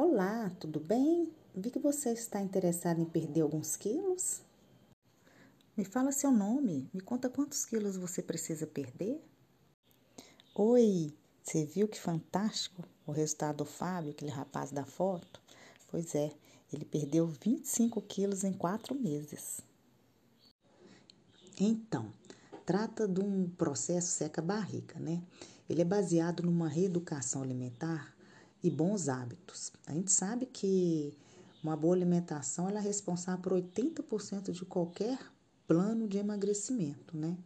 Olá, tudo bem? Vi que você está interessado em perder alguns quilos. Me fala seu nome, me conta quantos quilos você precisa perder. Oi, você viu que fantástico o resultado do Fábio, aquele rapaz da foto? Pois é, ele perdeu 25 quilos em quatro meses. Então, trata de um processo seca-barriga, né? Ele é baseado numa reeducação alimentar e bons hábitos. A gente sabe que uma boa alimentação ela é responsável por 80% de qualquer plano de emagrecimento, né?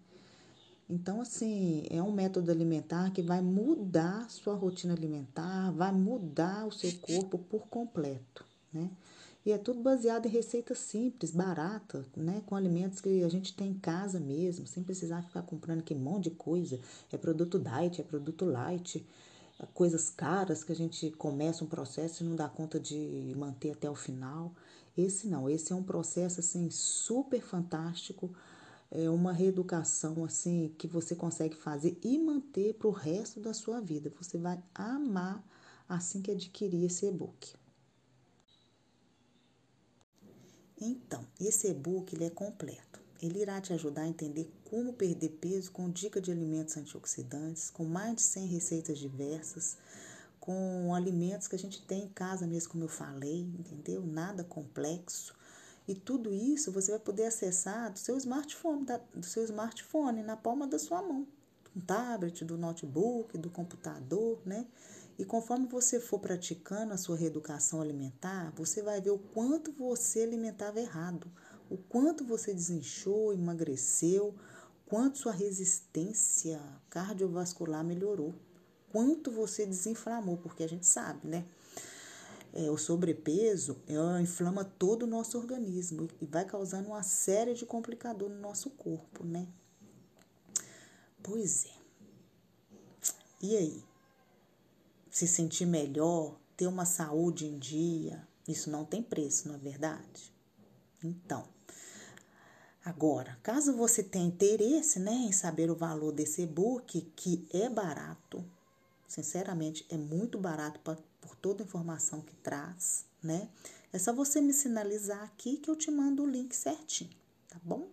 Então, assim, é um método alimentar que vai mudar sua rotina alimentar, vai mudar o seu corpo por completo, né? E é tudo baseado em receitas simples, baratas, né? Com alimentos que a gente tem em casa mesmo, sem precisar ficar comprando aquele monte de coisa. É produto diet, é produto light coisas caras que a gente começa um processo e não dá conta de manter até o final. Esse não, esse é um processo assim super fantástico, é uma reeducação assim que você consegue fazer e manter para o resto da sua vida. Você vai amar assim que adquirir esse e-book. Então, esse e-book ele é completo. Ele irá te ajudar a entender como perder peso com dica de alimentos antioxidantes, com mais de 100 receitas diversas, com alimentos que a gente tem em casa mesmo, como eu falei, entendeu? Nada complexo. E tudo isso você vai poder acessar do seu smartphone, da, do seu smartphone na palma da sua mão, do tablet, do notebook, do computador, né? E conforme você for praticando a sua reeducação alimentar, você vai ver o quanto você alimentava errado, o quanto você desinchou, emagreceu, quanto sua resistência cardiovascular melhorou, quanto você desinflamou, porque a gente sabe, né? É, o sobrepeso é, inflama todo o nosso organismo e vai causando uma série de complicadores no nosso corpo, né? Pois é. E aí? Se sentir melhor, ter uma saúde em dia, isso não tem preço, não é verdade? Então, Agora, caso você tenha interesse né, em saber o valor desse e-book, que é barato, sinceramente é muito barato pra, por toda a informação que traz, né? É só você me sinalizar aqui que eu te mando o link certinho, tá bom?